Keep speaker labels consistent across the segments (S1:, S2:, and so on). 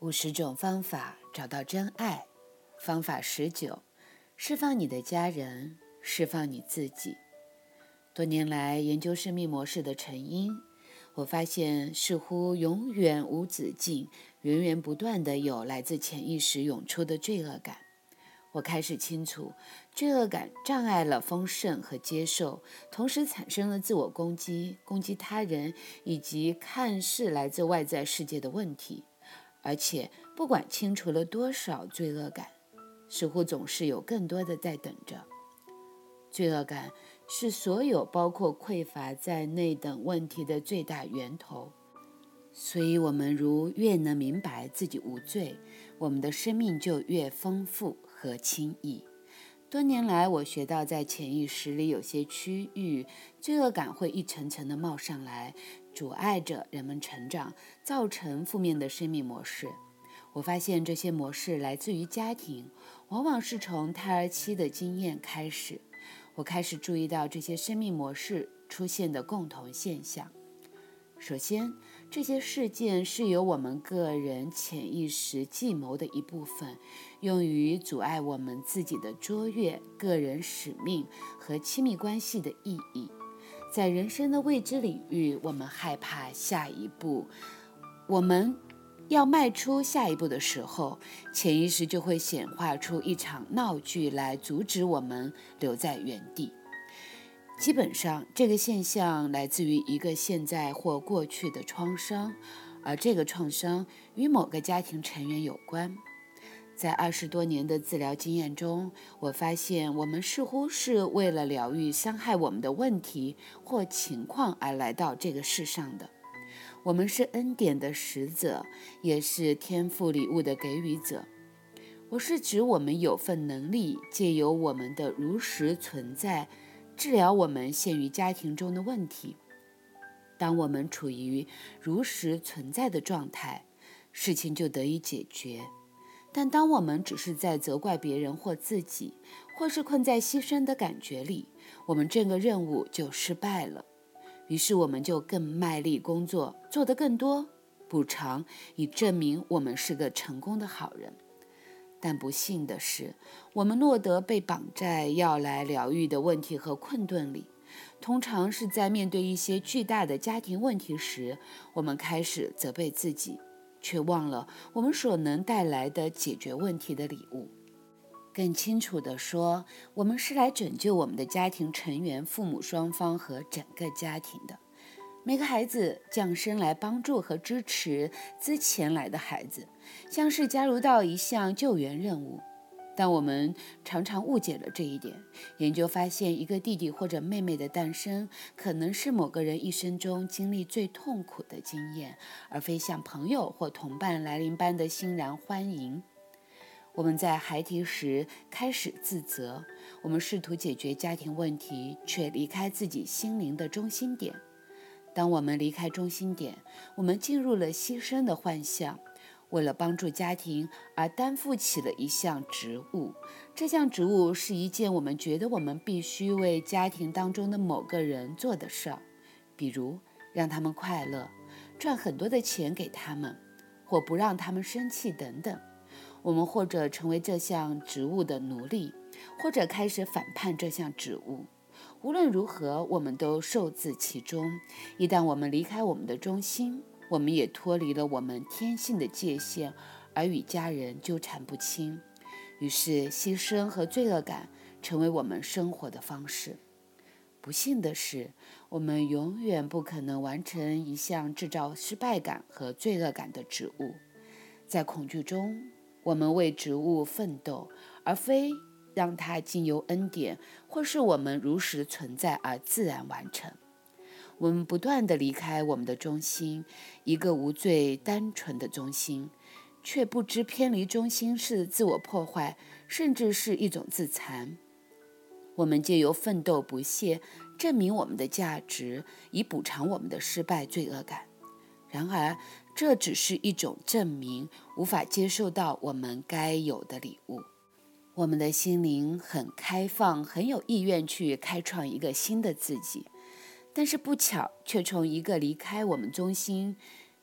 S1: 五十种方法找到真爱，方法十九：释放你的家人，释放你自己。多年来研究生命模式的成因，我发现似乎永远无止境、源源不断的有来自潜意识涌出的罪恶感。我开始清楚，罪恶感障碍了丰盛和接受，同时产生了自我攻击、攻击他人以及看似来自外在世界的问题。而且，不管清除了多少罪恶感，似乎总是有更多的在等着。罪恶感是所有包括匮乏在内等问题的最大源头。所以，我们如越能明白自己无罪，我们的生命就越丰富和轻易。多年来，我学到在潜意识里有些区域，罪恶感会一层层的冒上来。阻碍着人们成长，造成负面的生命模式。我发现这些模式来自于家庭，往往是从胎儿期的经验开始。我开始注意到这些生命模式出现的共同现象。首先，这些事件是由我们个人潜意识计谋的一部分，用于阻碍我们自己的卓越、个人使命和亲密关系的意义。在人生的未知领域，我们害怕下一步。我们要迈出下一步的时候，潜意识就会显化出一场闹剧来阻止我们留在原地。基本上，这个现象来自于一个现在或过去的创伤，而这个创伤与某个家庭成员有关。在二十多年的治疗经验中，我发现我们似乎是为了疗愈伤害我们的问题或情况而来到这个世上的。我们是恩典的使者，也是天赋礼物的给予者。我是指我们有份能力，借由我们的如实存在，治疗我们陷于家庭中的问题。当我们处于如实存在的状态，事情就得以解决。但当我们只是在责怪别人或自己，或是困在牺牲的感觉里，我们这个任务就失败了。于是我们就更卖力工作，做得更多，补偿以证明我们是个成功的好人。但不幸的是，我们落得被绑在要来疗愈的问题和困顿里。通常是在面对一些巨大的家庭问题时，我们开始责备自己。却忘了我们所能带来的解决问题的礼物。更清楚地说，我们是来拯救我们的家庭成员、父母双方和整个家庭的。每个孩子降生来帮助和支持之前来的孩子，像是加入到一项救援任务。但我们常常误解了这一点。研究发现，一个弟弟或者妹妹的诞生，可能是某个人一生中经历最痛苦的经验，而非像朋友或同伴来临般的欣然欢迎。我们在孩提时开始自责，我们试图解决家庭问题，却离开自己心灵的中心点。当我们离开中心点，我们进入了牺牲的幻象。为了帮助家庭而担负起了一项职务，这项职务是一件我们觉得我们必须为家庭当中的某个人做的事儿，比如让他们快乐、赚很多的钱给他们，或不让他们生气等等。我们或者成为这项职务的奴隶，或者开始反叛这项职务。无论如何，我们都受制其中。一旦我们离开我们的中心，我们也脱离了我们天性的界限，而与家人纠缠不清。于是，牺牲和罪恶感成为我们生活的方式。不幸的是，我们永远不可能完成一项制造失败感和罪恶感的职务。在恐惧中，我们为职务奋斗，而非让它经由恩典或是我们如实存在而自然完成。我们不断地离开我们的中心，一个无罪、单纯的中心，却不知偏离中心是自我破坏，甚至是一种自残。我们借由奋斗不懈，证明我们的价值，以补偿我们的失败罪恶感。然而，这只是一种证明，无法接受到我们该有的礼物。我们的心灵很开放，很有意愿去开创一个新的自己。但是不巧，却从一个离开我们中心、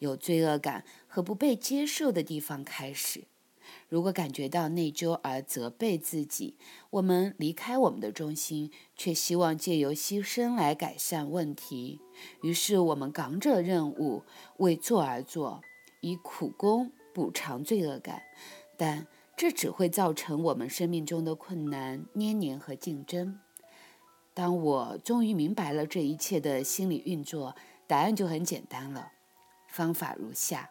S1: 有罪恶感和不被接受的地方开始。如果感觉到内疚而责备自己，我们离开我们的中心，却希望借由牺牲来改善问题。于是我们扛着任务，为做而做，以苦功补偿罪恶感，但这只会造成我们生命中的困难、黏黏和竞争。当我终于明白了这一切的心理运作，答案就很简单了。方法如下：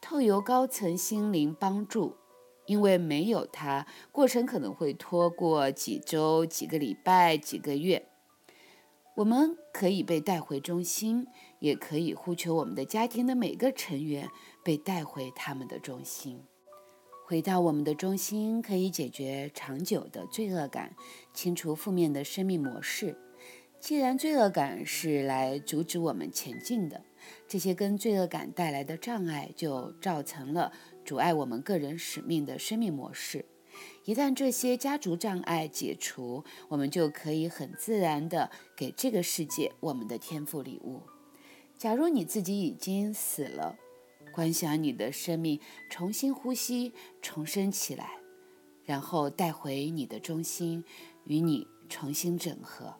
S1: 透由高层心灵帮助，因为没有它，过程可能会拖过几周、几个礼拜、几个月。我们可以被带回中心，也可以呼求我们的家庭的每个成员被带回他们的中心。回到我们的中心，可以解决长久的罪恶感，清除负面的生命模式。既然罪恶感是来阻止我们前进的，这些跟罪恶感带来的障碍就造成了阻碍我们个人使命的生命模式。一旦这些家族障碍解除，我们就可以很自然地给这个世界我们的天赋礼物。假如你自己已经死了。观想你的生命重新呼吸、重生起来，然后带回你的中心，与你重新整合。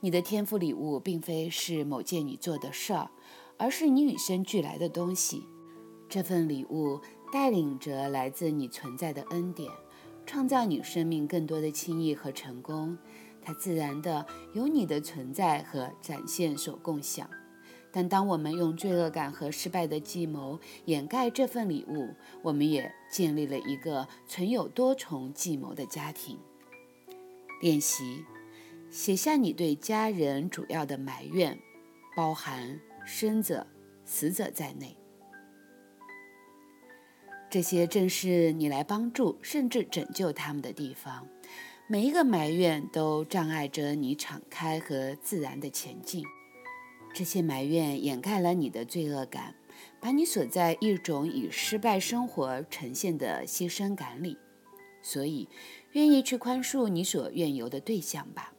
S1: 你的天赋礼物并非是某件你做的事儿，而是你与生俱来的东西。这份礼物带领着来自你存在的恩典，创造你生命更多的轻易和成功。它自然的由你的存在和展现所共享。但当我们用罪恶感和失败的计谋掩盖这份礼物，我们也建立了一个存有多重计谋的家庭。练习：写下你对家人主要的埋怨，包含生者、死者在内。这些正是你来帮助甚至拯救他们的地方。每一个埋怨都障碍着你敞开和自然的前进。这些埋怨掩盖了你的罪恶感，把你锁在一种以失败生活呈现的牺牲感里。所以，愿意去宽恕你所愿由的对象吧，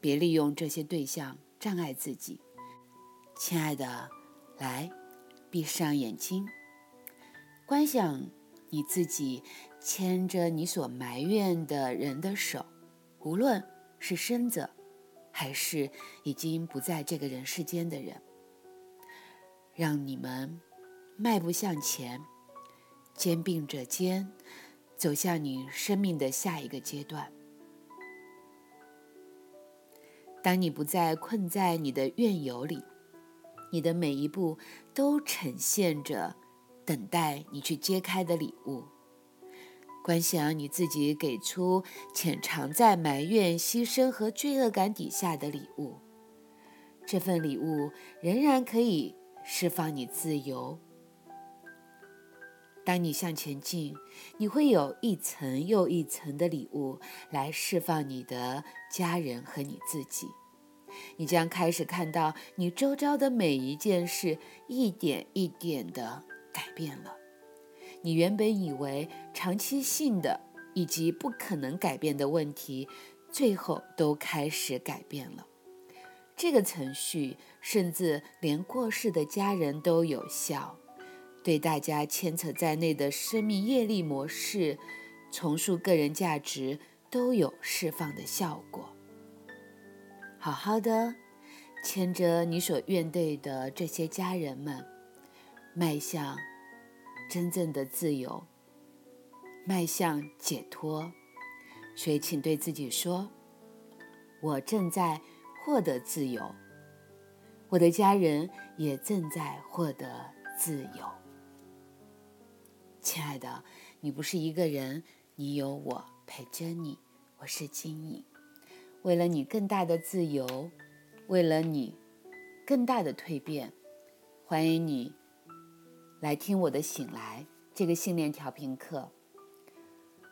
S1: 别利用这些对象障碍自己。亲爱的，来，闭上眼睛，观想你自己牵着你所埋怨的人的手，无论是身子。还是已经不在这个人世间的人，让你们迈步向前，肩并着肩，走向你生命的下一个阶段。当你不再困在你的怨尤里，你的每一步都呈现着等待你去揭开的礼物。观想你自己给出潜藏在埋怨、牺牲和罪恶感底下的礼物，这份礼物仍然可以释放你自由。当你向前进，你会有一层又一层的礼物来释放你的家人和你自己。你将开始看到你周遭的每一件事一点一点的改变了。你原本以为长期性的以及不可能改变的问题，最后都开始改变了。这个程序甚至连过世的家人都有效，对大家牵扯在内的生命业力模式、重塑个人价值都有释放的效果。好好的牵着你所怨怼的这些家人们，迈向。真正的自由，迈向解脱，所以请对自己说：“我正在获得自由，我的家人也正在获得自由。”亲爱的，你不是一个人，你有我陪着你。我是金颖，为了你更大的自由，为了你更大的蜕变，欢迎你。来听我的醒来这个信念调频课，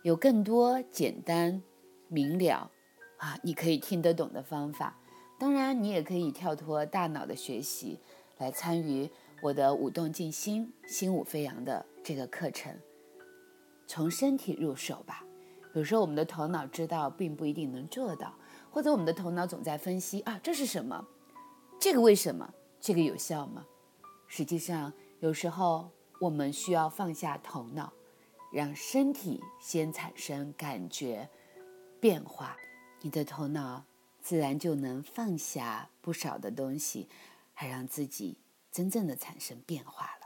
S1: 有更多简单明了啊，你可以听得懂的方法。当然，你也可以跳脱大脑的学习，来参与我的舞动静心、心舞飞扬的这个课程。从身体入手吧。有时候我们的头脑知道，并不一定能做到，或者我们的头脑总在分析啊，这是什么？这个为什么？这个有效吗？实际上。有时候我们需要放下头脑，让身体先产生感觉变化，你的头脑自然就能放下不少的东西，还让自己真正的产生变化了。